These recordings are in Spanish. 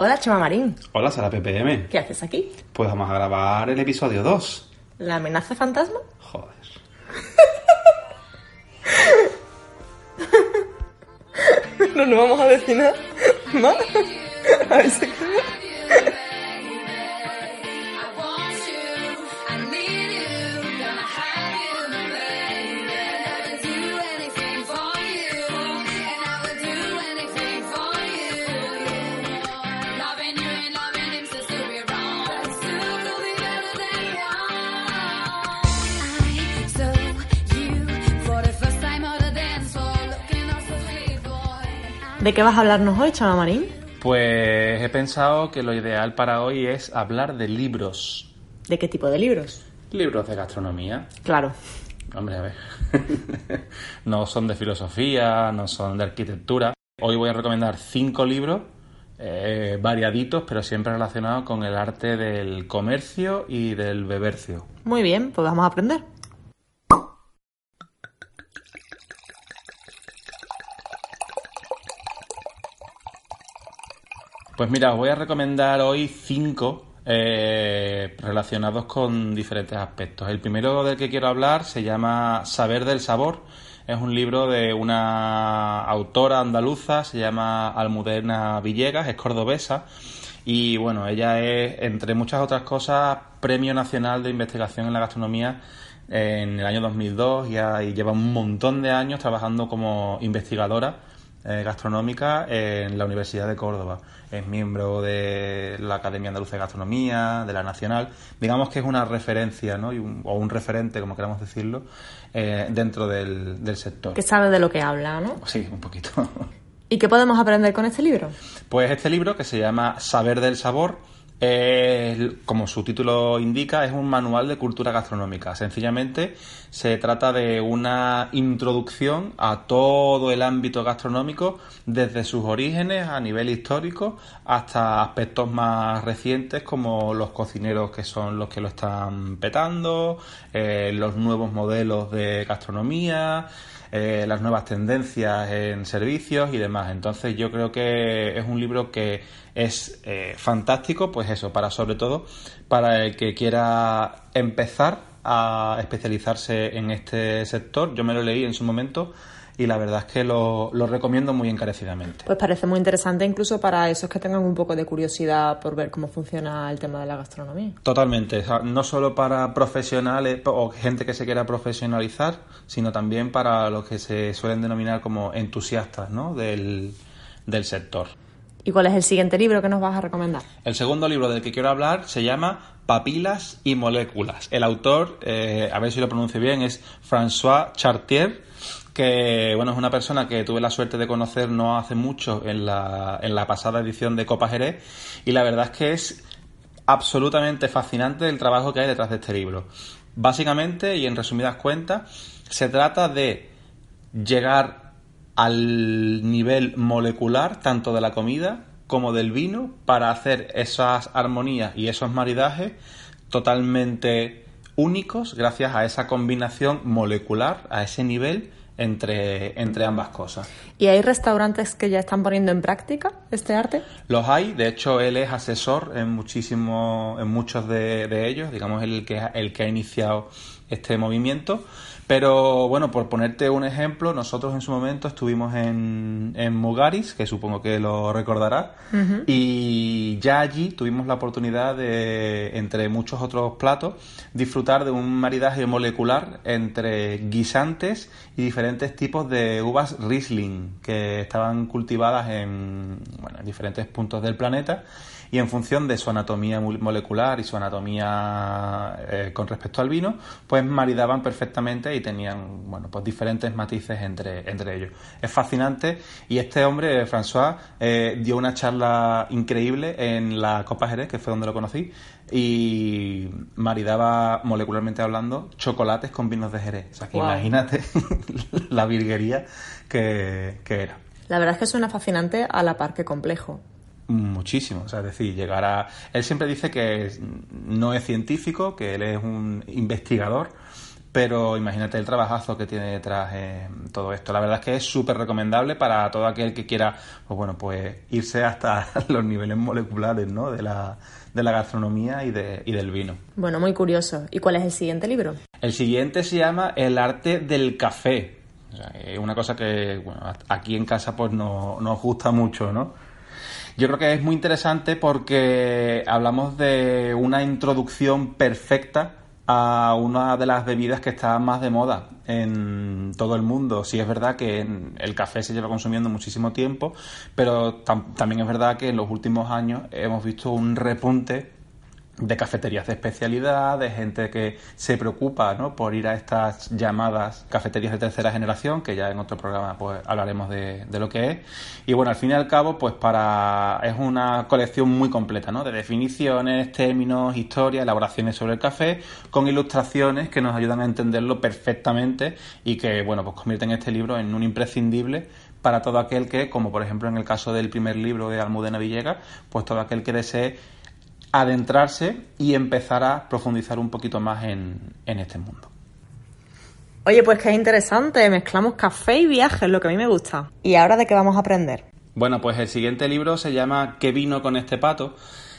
Hola, Chema Marín. Hola, Sara PPM. ¿Qué haces aquí? Pues vamos a grabar el episodio 2. ¿La amenaza fantasma? Joder. No nos vamos a decir nada más. A ver si ¿De qué vas a hablarnos hoy, Chema Marín? Pues he pensado que lo ideal para hoy es hablar de libros. ¿De qué tipo de libros? Libros de gastronomía. Claro. Hombre, a ver. no son de filosofía, no son de arquitectura. Hoy voy a recomendar cinco libros eh, variaditos, pero siempre relacionados con el arte del comercio y del bebercio. Muy bien, pues vamos a aprender. Pues mira, os voy a recomendar hoy cinco eh, relacionados con diferentes aspectos. El primero del que quiero hablar se llama Saber del Sabor. Es un libro de una autora andaluza, se llama Almudena Villegas, es cordobesa. Y bueno, ella es, entre muchas otras cosas, Premio Nacional de Investigación en la Gastronomía en el año 2002 y, y lleva un montón de años trabajando como investigadora eh, gastronómica en la Universidad de Córdoba. Es miembro de la Academia Andaluza de Gastronomía, de la Nacional. Digamos que es una referencia, ¿no? Y un- o un referente, como queramos decirlo, eh, dentro del, del sector. Que sabe de lo que habla, ¿no? Sí, un poquito. ¿Y qué podemos aprender con este libro? Pues este libro, que se llama Saber del Sabor, es, como su título indica, es un manual de cultura gastronómica. Sencillamente se trata de una introducción a todo el ámbito gastronómico, desde sus orígenes a nivel histórico hasta aspectos más recientes como los cocineros que son los que lo están petando, eh, los nuevos modelos de gastronomía, eh, las nuevas tendencias en servicios y demás. Entonces yo creo que es un libro que es eh, fantástico, pues eso, para sobre todo para el que quiera empezar a especializarse en este sector. Yo me lo leí en su momento y la verdad es que lo, lo recomiendo muy encarecidamente. Pues parece muy interesante incluso para esos que tengan un poco de curiosidad por ver cómo funciona el tema de la gastronomía. Totalmente, no solo para profesionales o gente que se quiera profesionalizar, sino también para los que se suelen denominar como entusiastas ¿no? del, del sector. ¿Y cuál es el siguiente libro que nos vas a recomendar? El segundo libro del que quiero hablar se llama Papilas y Moléculas. El autor, eh, a ver si lo pronuncio bien, es François Chartier, que bueno, es una persona que tuve la suerte de conocer no hace mucho en la, en la pasada edición de Copa Jerez y la verdad es que es absolutamente fascinante el trabajo que hay detrás de este libro. Básicamente, y en resumidas cuentas, se trata de llegar al nivel molecular tanto de la comida como del vino para hacer esas armonías y esos maridajes totalmente únicos gracias a esa combinación molecular, a ese nivel entre, entre ambas cosas. ¿Y hay restaurantes que ya están poniendo en práctica este arte? Los hay, de hecho él es asesor en muchísimo, en muchos de, de ellos, digamos el que, el que ha iniciado este movimiento. Pero bueno, por ponerte un ejemplo, nosotros en su momento estuvimos en, en Mugaris, que supongo que lo recordará, y ya allí tuvimos la oportunidad de, entre muchos otros platos, disfrutar de un maridaje molecular entre guisantes y diferentes tipos de uvas Riesling que estaban cultivadas en, bueno, en diferentes puntos del planeta y en función de su anatomía molecular y su anatomía eh, con respecto al vino, pues maridaban perfectamente y tenían, bueno, pues diferentes matices entre, entre ellos. Es fascinante y este hombre, François, eh, dio una charla increíble en la Copa Jerez, que fue donde lo conocí, y maridaba, molecularmente hablando, chocolates con vinos de Jerez. O sea, que Wow. imagínate la virguería que, que era. La verdad es que suena fascinante a la par que complejo. Muchísimo, o sea, es decir, llegar a... Él siempre dice que no es científico, que él es un investigador, pero imagínate el trabajazo que tiene detrás eh, todo esto. La verdad es que es súper recomendable para todo aquel que quiera, pues bueno, pues irse hasta los niveles moleculares, ¿no? De la, de la gastronomía y, de, y del vino. Bueno, muy curioso. ¿Y cuál es el siguiente libro? El siguiente se llama El arte del café. Es una cosa que bueno, aquí en casa pues no, nos gusta mucho, ¿no? Yo creo que es muy interesante porque hablamos de una introducción perfecta a una de las bebidas que está más de moda en todo el mundo. Sí es verdad que el café se lleva consumiendo muchísimo tiempo, pero tam- también es verdad que en los últimos años hemos visto un repunte de cafeterías de especialidad, de gente que se preocupa ¿no? por ir a estas llamadas cafeterías de tercera generación, que ya en otro programa pues hablaremos de, de lo que es. Y bueno, al fin y al cabo, pues para es una colección muy completa, ¿no? De definiciones, términos, historias, elaboraciones sobre el café, con ilustraciones que nos ayudan a entenderlo perfectamente y que, bueno, pues convierten este libro en un imprescindible para todo aquel que, como por ejemplo en el caso del primer libro de Almudena Villegas, pues todo aquel que desee adentrarse y empezar a profundizar un poquito más en, en este mundo. Oye, pues qué interesante. Mezclamos café y viajes, lo que a mí me gusta. ¿Y ahora de qué vamos a aprender? Bueno, pues el siguiente libro se llama ¿Qué vino con este pato?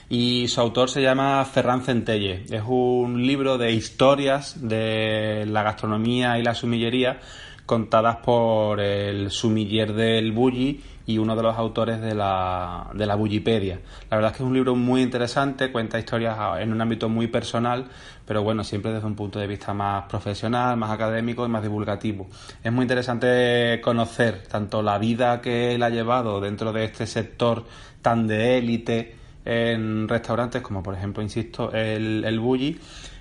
Y su autor se llama Ferran Centelle. Es un libro de historias de la gastronomía y la sumillería contadas por el sumiller del Bulli y uno de los autores de la, de la Bullipedia. La verdad es que es un libro muy interesante, cuenta historias en un ámbito muy personal, pero bueno, siempre desde un punto de vista más profesional, más académico y más divulgativo. Es muy interesante conocer tanto la vida que él ha llevado dentro de este sector tan de élite en restaurantes como por ejemplo, insisto, el, el Bulli,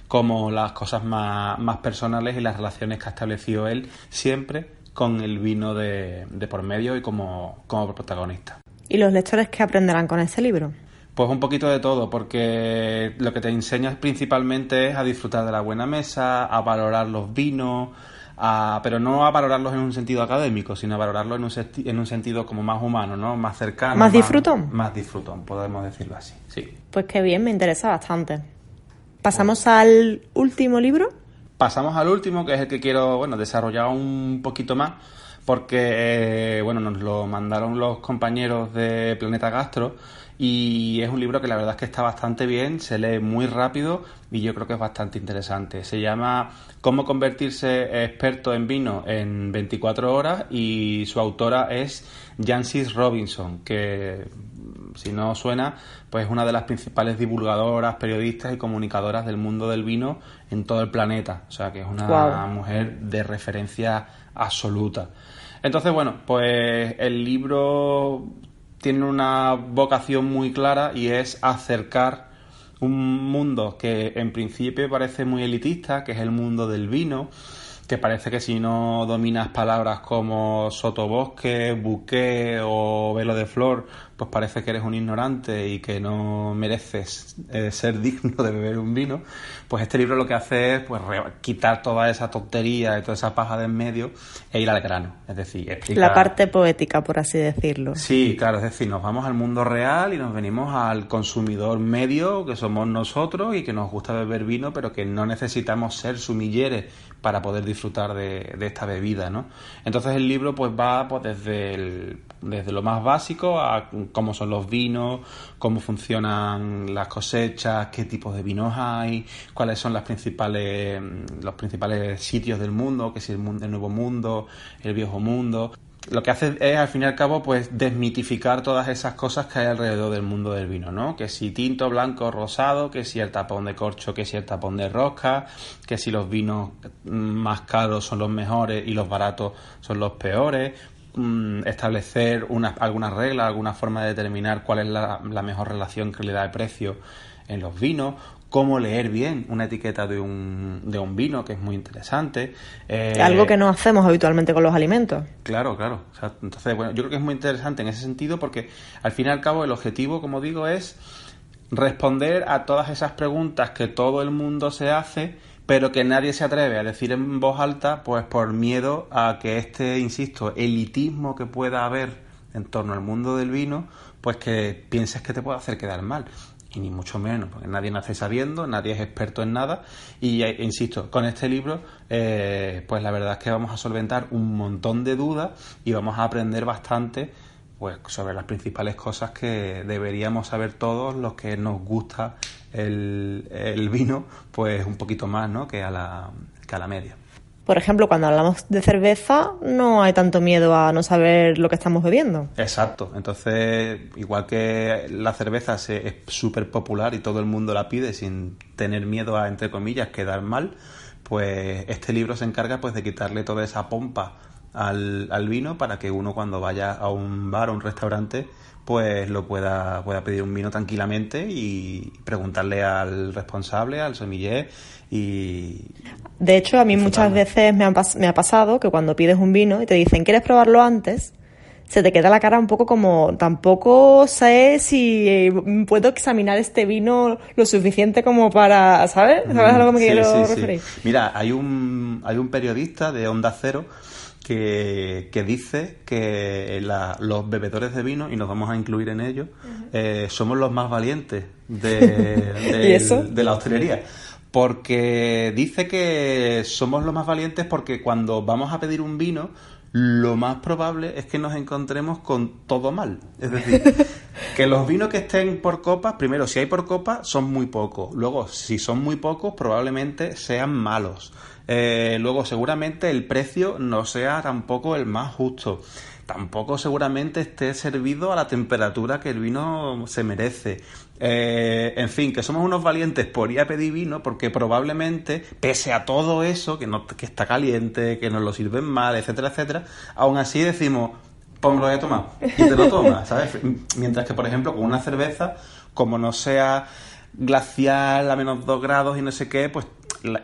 como las cosas más, más personales y las relaciones que ha establecido él siempre con el vino de, de por medio y como, como protagonista. ¿Y los lectores qué aprenderán con este libro? Pues un poquito de todo, porque lo que te enseñas principalmente es a disfrutar de la buena mesa, a valorar los vinos, a- pero no a valorarlos en un sentido académico, sino a valorarlos en un, senti- en un sentido como más humano, ¿no? Más cercano. ¿Más disfrutón? Más disfrutón, podemos decirlo así, sí. Pues qué bien, me interesa bastante. ¿Pasamos al último libro? Pasamos al último, que es el que quiero, bueno, desarrollar un poquito más, porque, eh, bueno, nos lo mandaron los compañeros de Planeta Gastro y es un libro que la verdad es que está bastante bien, se lee muy rápido y yo creo que es bastante interesante. Se llama Cómo convertirse experto en vino en 24 horas y su autora es Jancis Robinson, que si no suena, pues es una de las principales divulgadoras, periodistas y comunicadoras del mundo del vino en todo el planeta. O sea que es una mujer de referencia absoluta. Entonces, bueno, pues el libro tiene una vocación muy clara y es acercar un mundo que en principio parece muy elitista, que es el mundo del vino, que parece que si no dominas palabras como sotobosque, buque o velo de flor, pues parece que eres un ignorante y que no mereces eh, ser digno de beber un vino, pues este libro lo que hace es pues quitar toda esa tontería y toda esa paja de en medio e ir al grano, es decir, explicar... La parte poética, por así decirlo. Sí, claro, es decir, nos vamos al mundo real y nos venimos al consumidor medio, que somos nosotros y que nos gusta beber vino, pero que no necesitamos ser sumilleres para poder disfrutar de, de esta bebida, ¿no? Entonces el libro pues va pues, desde, el- desde lo más básico a cómo son los vinos, cómo funcionan las cosechas, qué tipos de vinos hay, cuáles son las principales, los principales sitios del mundo, que si el, mundo, el nuevo mundo, el viejo mundo lo que hace es al fin y al cabo pues desmitificar todas esas cosas que hay alrededor del mundo del vino, ¿no? Que si tinto, blanco, rosado, que si el tapón de corcho, que si el tapón de rosca, que si los vinos mm, más caros son los mejores y los baratos son los peores, mm, establecer unas, algunas reglas, alguna forma de determinar cuál es la, la mejor relación calidad-precio en los vinos, cómo leer bien una etiqueta de un, de un vino, que es muy interesante. Eh, Algo que no hacemos habitualmente con los alimentos. Claro, claro. O sea, entonces, bueno, yo creo que es muy interesante en ese sentido porque al fin y al cabo el objetivo, como digo, es responder a todas esas preguntas que todo el mundo se hace, pero que nadie se atreve a decir en voz alta, pues por miedo a que este, insisto, elitismo que pueda haber en torno al mundo del vino, pues que pienses que te puede hacer quedar mal. Y ni mucho menos, porque nadie nace sabiendo, nadie es experto en nada. Y eh, insisto, con este libro, eh, pues la verdad es que vamos a solventar un montón de dudas y vamos a aprender bastante pues sobre las principales cosas que deberíamos saber todos los que nos gusta el, el vino, pues un poquito más, ¿no? Que a la, que a la media. Por ejemplo, cuando hablamos de cerveza, no hay tanto miedo a no saber lo que estamos bebiendo. Exacto. Entonces, igual que la cerveza es súper popular y todo el mundo la pide sin tener miedo a, entre comillas, quedar mal, pues este libro se encarga pues de quitarle toda esa pompa al, al vino para que uno cuando vaya a un bar o un restaurante pues lo pueda, pueda pedir un vino tranquilamente y preguntarle al responsable, al sommelier y... De hecho, a mí muchas veces me, han me ha pasado que cuando pides un vino y te dicen, ¿quieres probarlo antes? Se te queda la cara un poco como, tampoco sé si eh, puedo examinar este vino lo suficiente como para, ¿sabes? ¿Sabes a lo que me Sí, quiero sí, sí. referir? Mira, hay un, hay un periodista de Onda Cero que, que dice que la- los bebedores de vino, y nos vamos a incluir en ello, eh, somos los más valientes de, de la hostelería. Porque dice que somos los más valientes porque cuando vamos a pedir un vino, lo más probable es que nos encontremos con todo mal. Es decir, que los vinos que estén por copas, primero, si hay por copas, son muy pocos. Luego, si son muy pocos, probablemente sean malos. Eh, luego, seguramente el precio no sea tampoco el más justo. Tampoco seguramente esté servido a la temperatura que el vino se merece. Eh, en fin, que somos unos valientes por ir a pedir vino porque probablemente, pese a todo eso, que, no, que está caliente, que nos lo sirven mal, etcétera, etcétera, aún así decimos, me lo voy a tomar. Y te lo tomas, ¿sabes? Mientras que, por ejemplo, con una cerveza, como no sea glacial a menos 2 grados y no sé qué, pues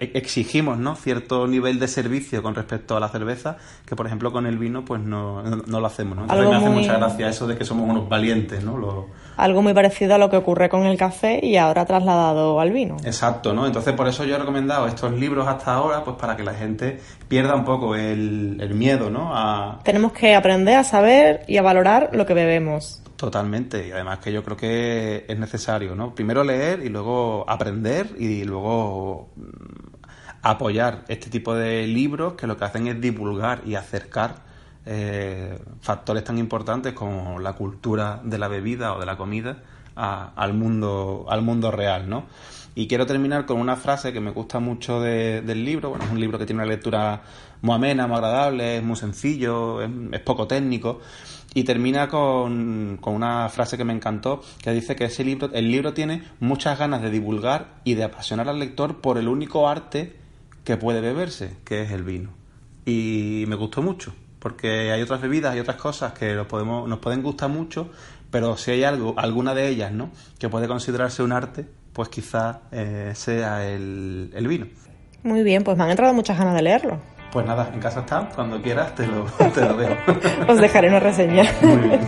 exigimos ¿no? cierto nivel de servicio con respecto a la cerveza que por ejemplo con el vino pues no, no, no lo hacemos ¿no? Entonces me hace muy- mucha gracia eso de que somos unos valientes ¿no? Lo- Algo muy parecido a lo que ocurre con el café y ahora trasladado al vino. exacto ¿no? entonces por eso yo he recomendado estos libros hasta ahora pues para que la gente pierda un poco el, el miedo ¿no? a, Tenemos que aprender a saber y a valorar lo que bebemos. Totalmente, y además que yo creo que es necesario, ¿no? Primero leer y luego aprender y luego mm, apoyar este tipo de libros que lo que hacen es divulgar y acercar eh, factores tan importantes como la cultura de la bebida o de la comida al mundo al mundo real, ¿no? Y quiero terminar con una frase que me gusta mucho de- del libro. Bueno, es un libro que tiene una lectura muy amena, muy agradable, es muy sencillo, es poco técnico. Y termina con, con una frase que me encantó, que dice que ese libro, el libro tiene muchas ganas de divulgar y de apasionar al lector por el único arte que puede beberse, que es el vino. Y me gustó mucho, porque hay otras bebidas, hay otras cosas que nos, podemos, nos pueden gustar mucho, pero si hay algo, alguna de ellas, ¿no? Que puede considerarse un arte, pues quizá eh, sea el, el vino. Muy bien, pues me han entrado muchas ganas de leerlo. Pues nada, en casa está, cuando quieras te lo, te lo veo. Os dejaré una reseña. Muy bien.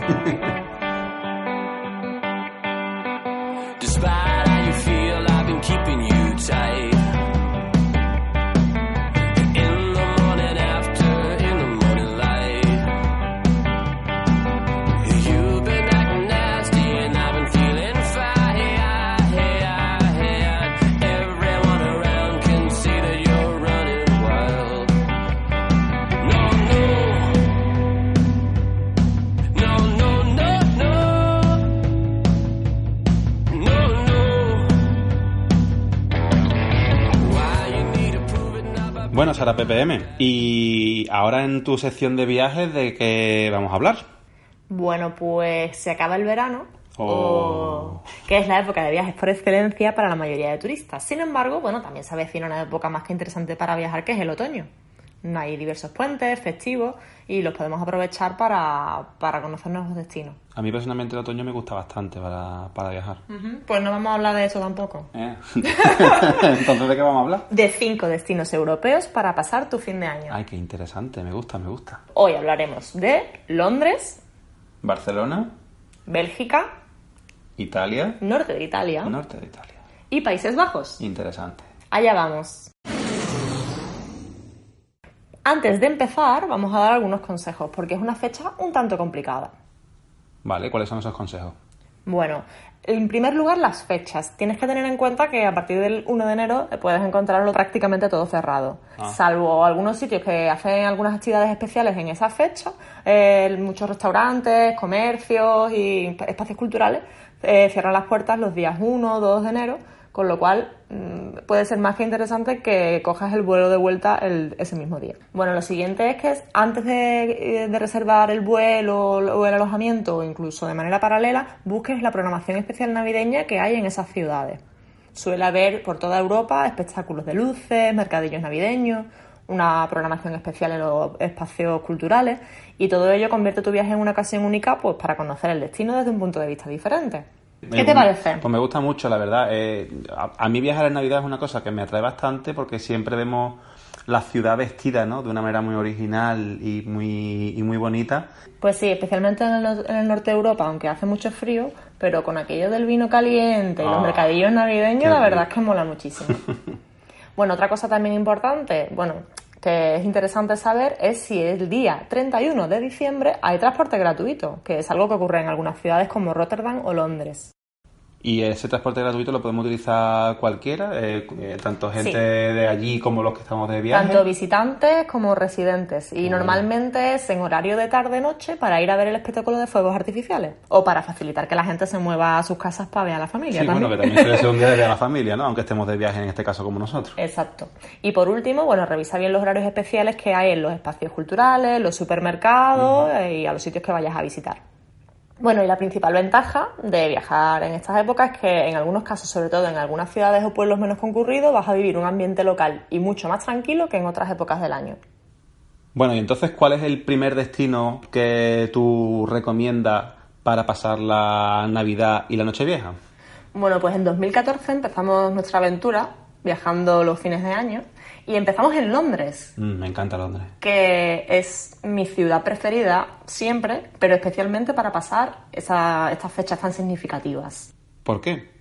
Sara PPM, y ahora en tu sección de viajes, ¿de qué vamos a hablar? Bueno, pues se acaba el verano, Oh. o- que es la época de viajes por excelencia para la mayoría de turistas. Sin embargo, bueno, también se avecina una época más que interesante para viajar, que es el otoño. Hay diversos puentes, festivos, y los podemos aprovechar para, para conocer nuevos destinos. A mí personalmente el otoño me gusta bastante para, para viajar. Pues no vamos a hablar de eso tampoco. ¿Eh? Entonces, ¿de qué vamos a hablar? De cinco destinos europeos para pasar tu fin de año. Ay, qué interesante, me gusta, me gusta. Hoy hablaremos de Londres, Barcelona, Bélgica, Italia, norte de Italia norte de Italia. y Países Bajos. Interesante. Allá vamos. Antes de empezar, vamos a dar algunos consejos, porque es una fecha un tanto complicada. Vale, ¿cuáles son esos consejos? Bueno, en primer lugar, las fechas. Tienes que tener en cuenta que a partir del 1 de enero puedes encontrarlo prácticamente todo cerrado. Ah. Salvo algunos sitios que hacen algunas actividades especiales en esa fecha, eh, muchos restaurantes, comercios y espacios culturales eh, cierran las puertas los días 1 o 2 de enero, con lo cual mm, puede ser más que interesante que cojas el vuelo de vuelta el- ese mismo día. Bueno, lo siguiente es que es- antes de, eh, de reservar el vuelo o el alojamiento o incluso de manera paralela, busques la programación especial navideña que hay en esas ciudades. Suele haber por toda Europa espectáculos de luces, mercadillos navideños, una programación especial en los espacios culturales y todo ello convierte tu viaje en una ocasión única pues para conocer el destino desde un punto de vista diferente. ¿Qué te Me- parece? Pues me gusta mucho, la verdad. Eh, a, a mí viajar en Navidad es una cosa que me atrae bastante porque siempre vemos la ciudad vestida, ¿no? De una manera muy original y muy, y muy bonita. Pues sí, especialmente en el, no- en el norte de Europa, aunque hace mucho frío, pero con aquello del vino caliente y los Ah, mercadillos navideños, la verdad es que mola muchísimo. bueno, otra cosa también importante, bueno, que es interesante saber es si el día 31 de diciembre hay transporte gratuito, que es algo que ocurre en algunas ciudades como Rotterdam o Londres. Y ese transporte gratuito lo podemos utilizar cualquiera, eh, eh, tanto gente Sí. de allí como los que estamos de viaje. Tanto visitantes como residentes. Y normalmente es en horario de tarde-noche para ir a ver el espectáculo de fuegos artificiales. O para facilitar que la gente se mueva a sus casas para ver a la familia. Sí, también. bueno, que también suele ser un día de la familia, ¿no? Aunque estemos de viaje en este caso como nosotros. Exacto. Y por último, bueno, revisa bien los horarios especiales que hay en los espacios culturales, los supermercados eh, y a los sitios que vayas a visitar. Bueno, y la principal ventaja de viajar en estas épocas es que en algunos casos, sobre todo en algunas ciudades o pueblos menos concurridos, vas a vivir un ambiente local y mucho más tranquilo que en otras épocas del año. Bueno, y entonces, ¿cuál es el primer destino que tú recomiendas para pasar la Navidad y la Nochevieja? Bueno, pues en 2014 empezamos nuestra aventura viajando los fines de año y empezamos en Londres. Mm, me encanta Londres. que es mi ciudad preferida siempre, pero especialmente para pasar esa- estas fechas tan significativas. ¿Por qué?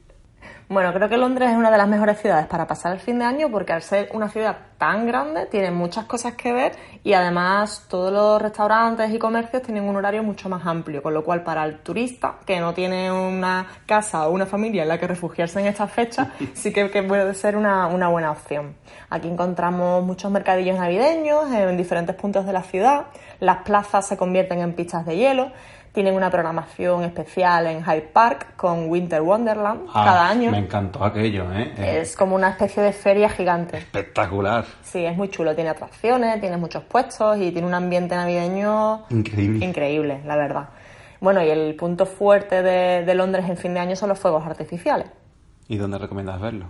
Bueno, creo que Londres es una de las mejores ciudades para pasar el fin de año porque al ser una ciudad tan grande tiene muchas cosas que ver y además todos los restaurantes y comercios tienen un horario mucho más amplio, con lo cual para el turista que no tiene una casa o una familia en la que refugiarse en estas fechas, sí que, que puede ser una, una buena opción. Aquí encontramos muchos mercadillos navideños en diferentes puntos de la ciudad, las plazas se convierten en pistas de hielo, tienen una programación especial en Hyde Park con Winter Wonderland Ah, cada año. Me encantó aquello, ¿eh? Es Es como una especie de feria gigante. espectacular. Sí, es muy chulo. Tiene atracciones, tiene muchos puestos y tiene un ambiente navideño Increíble. increíble, la verdad. Bueno, y el punto fuerte de, de Londres en fin de año son los fuegos artificiales. ¿Y dónde recomiendas verlo?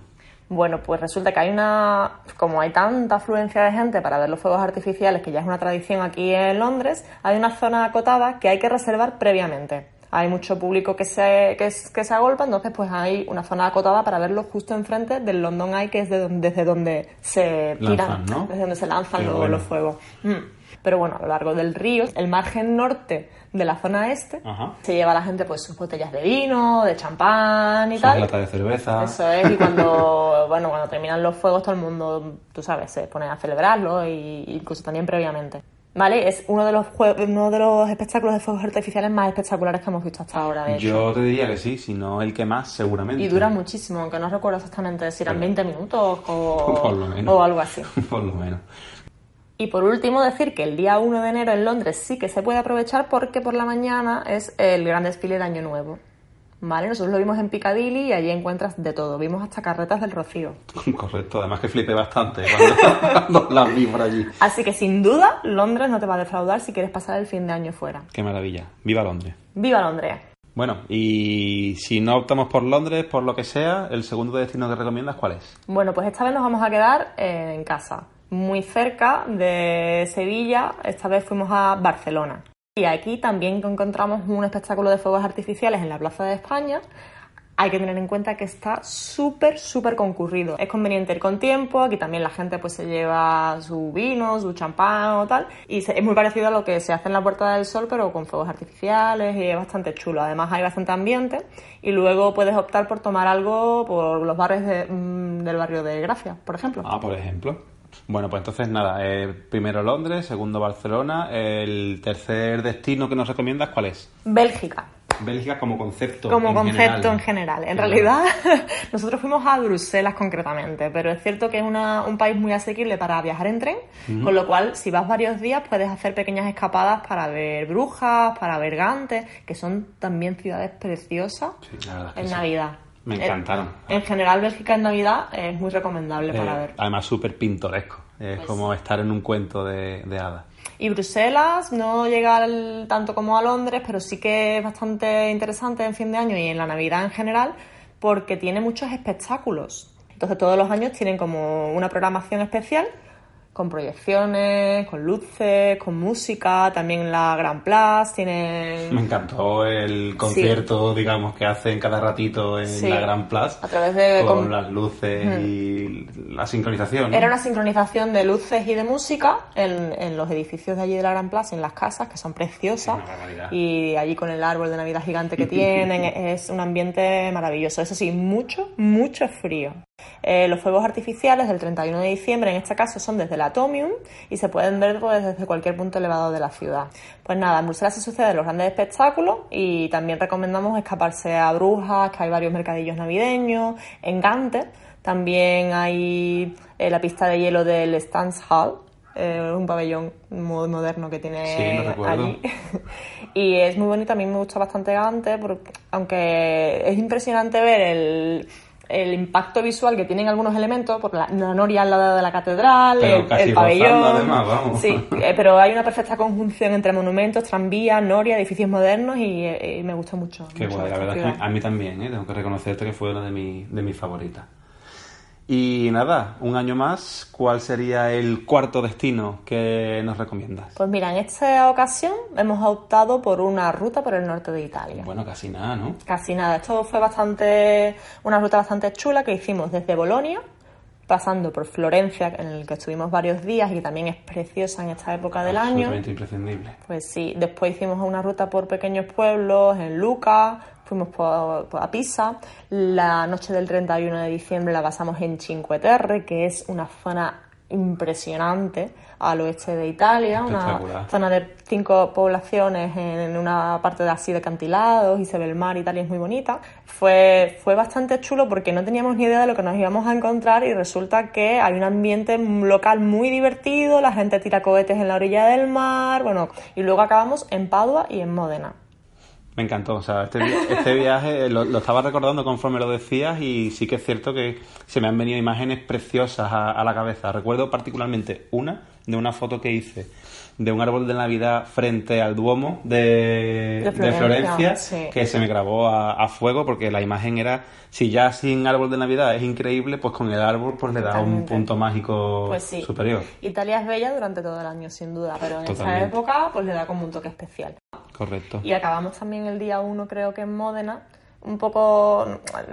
Bueno, pues resulta que hay una. Como hay tanta afluencia de gente para ver los fuegos artificiales, que ya es una tradición aquí en Londres, hay una zona acotada que hay que reservar previamente. Hay mucho público que se, que, que se agolpa, entonces pues hay una zona acotada para verlo justo enfrente del London Eye, que es de donde- desde donde se tiran, desde donde se lanzan los, bueno. los fuegos. Mm. Pero bueno, a lo largo del río, el margen norte de la zona este, Ajá. se lleva la gente pues sus botellas de vino, de champán y tal. latas de cerveza. Eso es, y cuando, bueno, cuando terminan los fuegos todo el mundo, tú sabes, se pone a celebrarlo y incluso también previamente. ¿Vale? Es uno de los uno de los espectáculos de fuegos artificiales más espectaculares que hemos visto hasta ahora, de hecho. Yo te diría que sí, si no el que más, seguramente. Y dura muchísimo, aunque no recuerdo exactamente si eran 20 minutos o, o algo así. Por lo menos. Y por último, decir que el día 1 de enero en Londres sí que se puede aprovechar porque por la mañana es el gran desfile de Año Nuevo. ¿Vale? Nosotros lo vimos en Piccadilly y allí encuentras de todo. Vimos hasta carretas del Rocío. Correcto, además que flipé bastante cuando, las vi por allí. Así que sin duda, Londres no te va a defraudar si quieres pasar el fin de año fuera. Qué maravilla. Viva Londres. ¡Viva Londres! Bueno, y si no optamos por Londres, por lo que sea, el segundo destino que recomiendas, ¿cuál es? Bueno, pues esta vez nos vamos a quedar eh, en casa. Muy cerca de Sevilla, esta vez fuimos a Barcelona. Y aquí también encontramos un espectáculo de fuegos artificiales en la Plaza de España. Hay que tener en cuenta que está súper, súper concurrido. Es conveniente ir con tiempo, aquí también la gente pues se lleva su vino, su champán o tal. Y es muy parecido a lo que se hace en la Puerta del Sol, pero con fuegos artificiales y es bastante chulo. Además hay bastante ambiente y luego puedes optar por tomar algo por los bares mm, del barrio de Gracia, por ejemplo. Ah, por ejemplo. Bueno, pues entonces nada, eh, primero Londres, segundo Barcelona, el tercer destino que nos recomiendas, ¿cuál es? Bélgica. Bélgica como concepto. Como en concepto general. en general. En Claro. realidad, nosotros fuimos a Bruselas concretamente, pero es cierto que es una- un país muy asequible para viajar en tren, con lo cual, si vas varios días, puedes hacer pequeñas escapadas para ver Brujas, para ver Gante, que son también ciudades preciosas Sí, en sí. Me En- encantaron. En, general, Bélgica en Navidad es muy recomendable para Eh, ver. Además, súper pintoresco. Es Pues como estar en un cuento de, de hadas. Y Bruselas no llega al- tanto como a Londres, pero sí que es bastante interesante en fin de año y en la Navidad en general, porque tiene muchos espectáculos. Entonces todos los años tienen como una programación especial con proyecciones, con luces, con música, también la Gran Place tiene Me encantó el concierto, digamos, que hacen cada ratito en Sí. la Gran Plaza. A través de- Con con- las luces y la sincronización. ¿no? Era una sincronización de luces y de música en, en los edificios de allí de la Gran Plaza, en las casas, que son preciosas. Y allí con el árbol de Navidad gigante que tienen, es un ambiente maravilloso. Eso sí, mucho, mucho frío. Eh, los fuegos artificiales del 31 de diciembre, en este caso, son desde el Atomium y se pueden ver pues, desde cualquier punto elevado de la ciudad. Pues nada, en Bruselas se suceden los grandes espectáculos y también recomendamos escaparse a Brujas, que hay varios mercadillos navideños. En Gante también hay eh, la pista de hielo del Hall, eh, un pabellón muy moderno que tiene Sí, allí. y es muy bonito, a mí me gusta bastante Gante, porque, aunque es impresionante ver el, el impacto visual que tienen algunos elementos, por la, la noria al lado de la catedral, el, pabellón. además, vamos. Sí, eh, pero hay una perfecta conjunción entre monumentos, tranvías, noria, edificios modernos y, eh, me gusta mucho. Qué mucho guay, la verdad es que a mí también, ¿eh? tengo que reconocerte que fue una de, mi- de mis favoritas. Y nada, un año más, ¿cuál sería el cuarto destino que nos recomiendas? Pues mira, en esta ocasión hemos optado por una ruta por el norte de Italia. Bueno, casi nada, ¿no? Casi nada. Esto fue bastante una ruta bastante chula que hicimos desde Bolonia, pasando por Florencia, en el que estuvimos varios días y que también es preciosa en esta época del año. Imprescindible. Pues sí, después hicimos una ruta por pequeños pueblos en Luca, fuimos por, por- a Pisa. La noche del 31 de diciembre la pasamos en Cinque Terre, que es una zona impresionante al oeste de Italia, una zona de cinco poblaciones en una parte de así de acantilados y se ve el mar y tal y es muy bonita. Fue, fue bastante chulo porque no teníamos ni idea de lo que nos íbamos a encontrar y resulta que hay un ambiente local muy divertido, la gente tira cohetes en la orilla del mar, bueno, y luego acabamos en Padua y en Módena. Me encantó, o sea, este, este viaje lo, lo estaba recordando conforme lo decías y sí que es cierto que se me han venido imágenes preciosas a, a la cabeza. Recuerdo particularmente una de una foto que hice de un árbol de Navidad frente al Duomo de, De de Florencia, sí. que se me grabó a, a fuego porque la imagen era, si ya sin árbol de Navidad es increíble, pues con el árbol pues le da un punto mágico Pues sí. superior. Italia es bella durante todo el año, sin duda, pero en esta Totalmente. época pues le da como un toque especial. Correcto. Y acabamos también el día 1, creo que en Módena. Un poco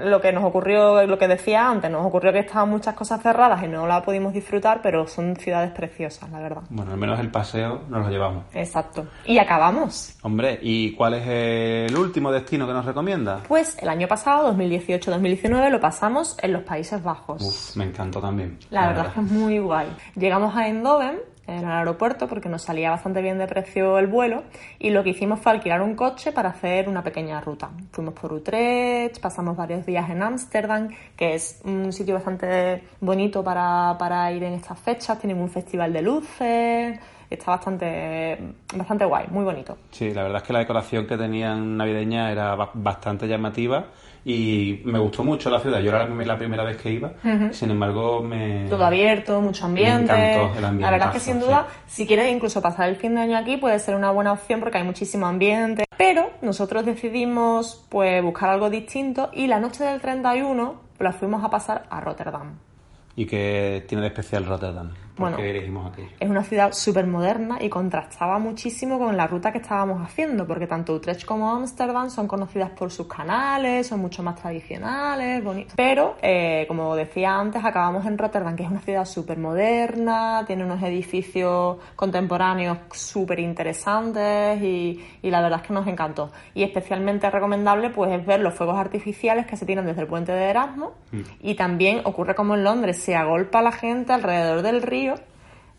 lo que nos ocurrió, lo que decía antes, nos ocurrió que estaban muchas cosas cerradas y no la pudimos disfrutar, pero son ciudades preciosas, la verdad. Bueno, al menos el paseo nos lo llevamos. Exacto. Y acabamos. Hombre, ¿y cuál es el último destino que nos recomienda? Pues el año pasado, 2018-2019, lo pasamos en los Países Bajos. Uf, me encantó también. La verdad es que es muy guay. Llegamos a Eindhoven, en el aeropuerto, porque nos salía bastante bien de precio el vuelo, y lo que hicimos fue alquilar un coche para hacer una pequeña ruta. Fuimos por Utrecht, pasamos varios días en Ámsterdam, que es un sitio bastante bonito para, para ir en estas fechas, tienen un festival de luces, está bastante, bastante guay, muy bonito. Sí, la verdad es que la decoración que tenían navideña era ba- bastante llamativa y me gustó mucho la ciudad. Yo era la, la primera vez que iba, sin embargo me... Todo abierto, mucho ambiente. Me encantó el ambiente, La verdad es que sin sí. duda, si quieres incluso pasar el fin de año aquí, puede ser una buena opción porque hay muchísimo ambiente. Pero nosotros decidimos pues buscar algo distinto y la noche del 31 la fuimos a pasar a Rotterdam. ¿Y que tiene de especial Rotterdam? ¿Por Bueno. qué elegimos aquello? Es una ciudad súper moderna y contrastaba muchísimo con la ruta que estábamos haciendo, porque tanto Utrecht como Ámsterdam son conocidas por sus canales, son mucho más tradicionales, bonitos. Pero, eh, como decía antes, acabamos en Rotterdam, que es una ciudad súper moderna, tiene unos edificios contemporáneos súper interesantes y, y la verdad es que nos encantó. Y especialmente recomendable pues es ver los fuegos artificiales que se tiran desde el puente de Erasmus y también ocurre como en Londres, se agolpa la gente alrededor del río río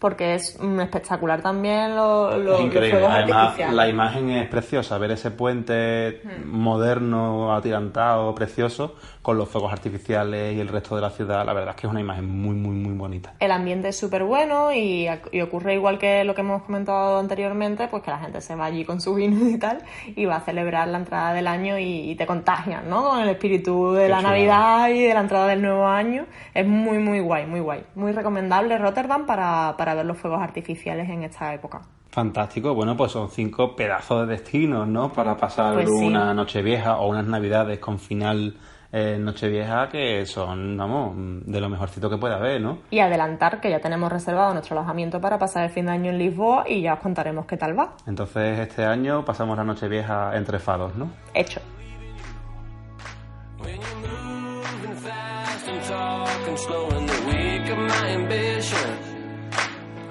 porque es mm, espectacular también lo- lo- Es los increíble. fuegos Además, la imagen es preciosa. Ver ese puente moderno, atirantado, precioso, con los fuegos artificiales y el resto de la ciudad. La verdad es que es una imagen muy, muy, muy bonita. El ambiente es súper bueno y, y ocurre igual que lo que hemos comentado anteriormente, pues que la gente se va allí con su vino y tal y va a celebrar la entrada del año y, y te contagian, ¿no? Con el espíritu de Qué la. Navidad y de la entrada del nuevo año. Es muy, muy guay, muy guay. Muy recomendable Rotterdam para, para ver los fuegos artificiales en esta época. Fantástico. Bueno, pues son cinco pedazos de destinos, ¿no? Para pasar Pues sí. una Nochevieja o unas Navidades con final eh, Nochevieja que son, vamos, de lo mejorcito que puede haber, ¿no? Y adelantar que ya tenemos reservado nuestro alojamiento para pasar el fin de año en Lisboa y ya os contaremos qué tal va. Entonces, este año pasamos la Nochevieja entre fados, ¿no? Hecho.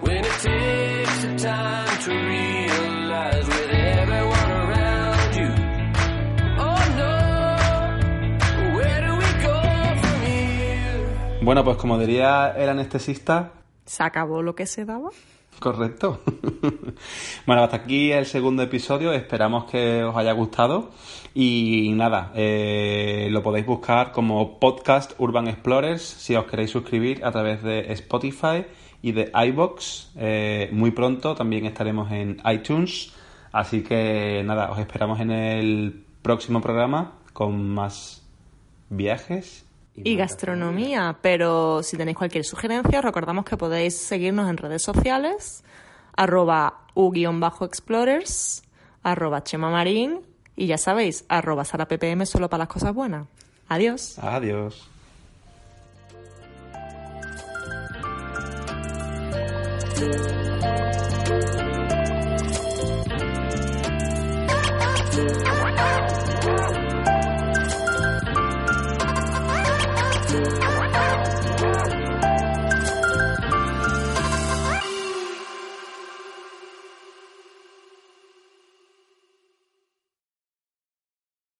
When it takes the time to realize with everyone around you. Oh no, where do we go from here? Bueno, pues como diría el anestesista, ¿Se acabó lo que se daba? Correcto. bueno, hasta aquí el segundo episodio. Esperamos que os haya gustado. Y nada, eh, lo podéis buscar como podcast Urban Explorers si os queréis suscribir a través de Spotify y de iBox. Eh, muy pronto también estaremos en iTunes. Así que nada, os esperamos en el próximo programa con más viajes y gastronomía. Pero si tenéis cualquier sugerencia, os recordamos que podéis seguirnos en redes sociales, arroba u-explorers, arroba chemamarín y ya sabéis, arroba sarappm solo para las cosas buenas. Adiós. Adiós. What?